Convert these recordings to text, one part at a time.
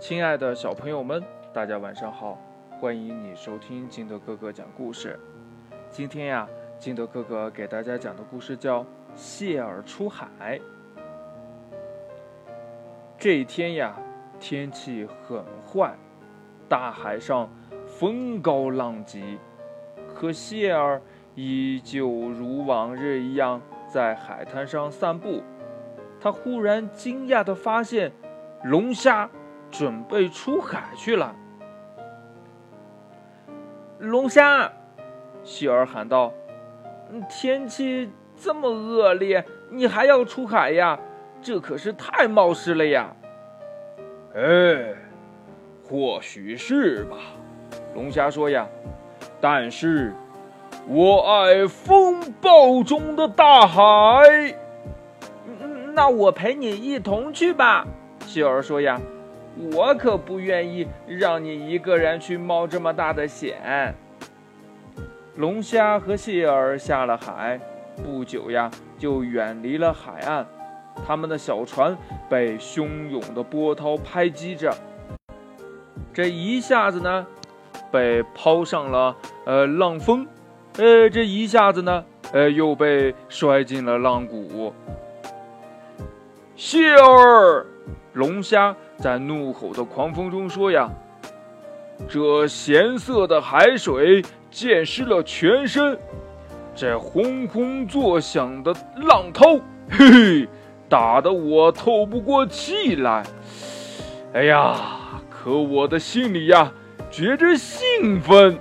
亲爱的小朋友们，大家晚上好！欢迎你收听金德哥哥讲故事。今天呀，金德哥哥给大家讲的故事叫《谢尔出海》。这一天呀，天气很坏，大海上风高浪急，可谢尔依旧如往日一样在海滩上散步。他忽然惊讶地发现，龙虾。准备出海去了。龙虾，希儿喊道：“天气这么恶劣，你还要出海呀？这可是太冒失了呀！”哎，或许是吧，龙虾说呀。但是，我爱风暴中的大海。那我陪你一同去吧，希儿说呀。我可不愿意让你一个人去冒这么大的险。龙虾和谢尔下了海，不久呀，就远离了海岸。他们的小船被汹涌的波涛拍击着，这一下子呢，被抛上了呃浪峰，呃，这一下子呢，呃，又被摔进了浪谷。谢尔，龙虾。在怒吼的狂风中说：“呀，这咸涩的海水溅湿了全身，这轰轰作响的浪涛，嘿嘿，打得我透不过气来。哎呀，可我的心里呀，觉着兴奋。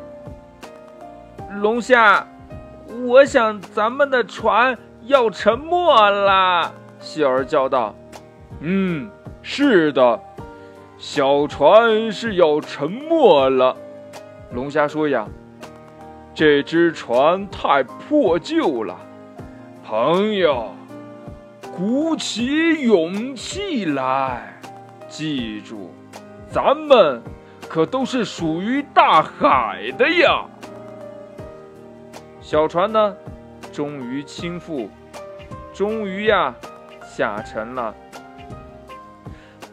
龙虾，我想咱们的船要沉没了。”希尔叫道。“嗯，是的。”小船是要沉没了，龙虾说呀：“这只船太破旧了，朋友，鼓起勇气来，记住，咱们可都是属于大海的呀。”小船呢，终于倾覆，终于呀，下沉了。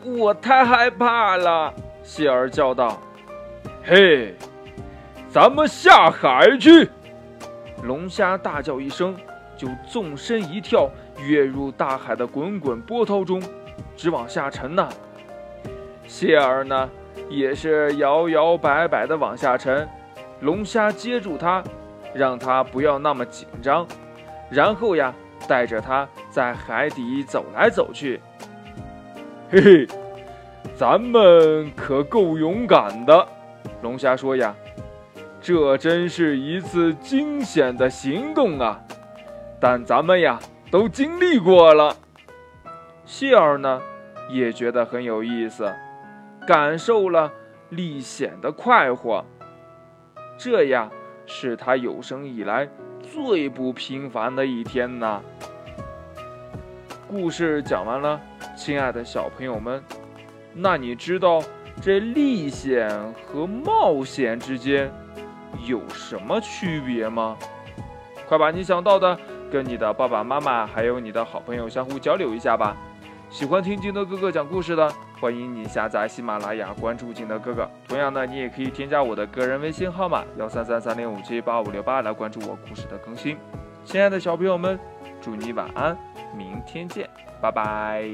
我太害怕了，谢尔叫道：“嘿，咱们下海去！”龙虾大叫一声，就纵身一跳，跃入大海的滚滚波涛中，直往下沉呐。谢尔呢，也是摇摇摆摆地往下沉。龙虾接住他，让他不要那么紧张，然后呀，带着他在海底走来走去。嘿嘿，咱们可够勇敢的，龙虾说呀，这真是一次惊险的行动啊！但咱们呀都经历过了。谢尔呢也觉得很有意思，感受了历险的快活。这呀是他有生以来最不平凡的一天呐。故事讲完了。亲爱的小朋友们，那你知道这历险和冒险之间有什么区别吗？快把你想到的跟你的爸爸妈妈还有你的好朋友相互交流一下吧。喜欢听金德哥哥讲故事的，欢迎你下载喜马拉雅，关注金德哥哥。同样的，你也可以添加我的个人微信号码幺三三三零五七八五六八来关注我故事的更新。亲爱的小朋友们，祝你晚安，明天见，拜拜。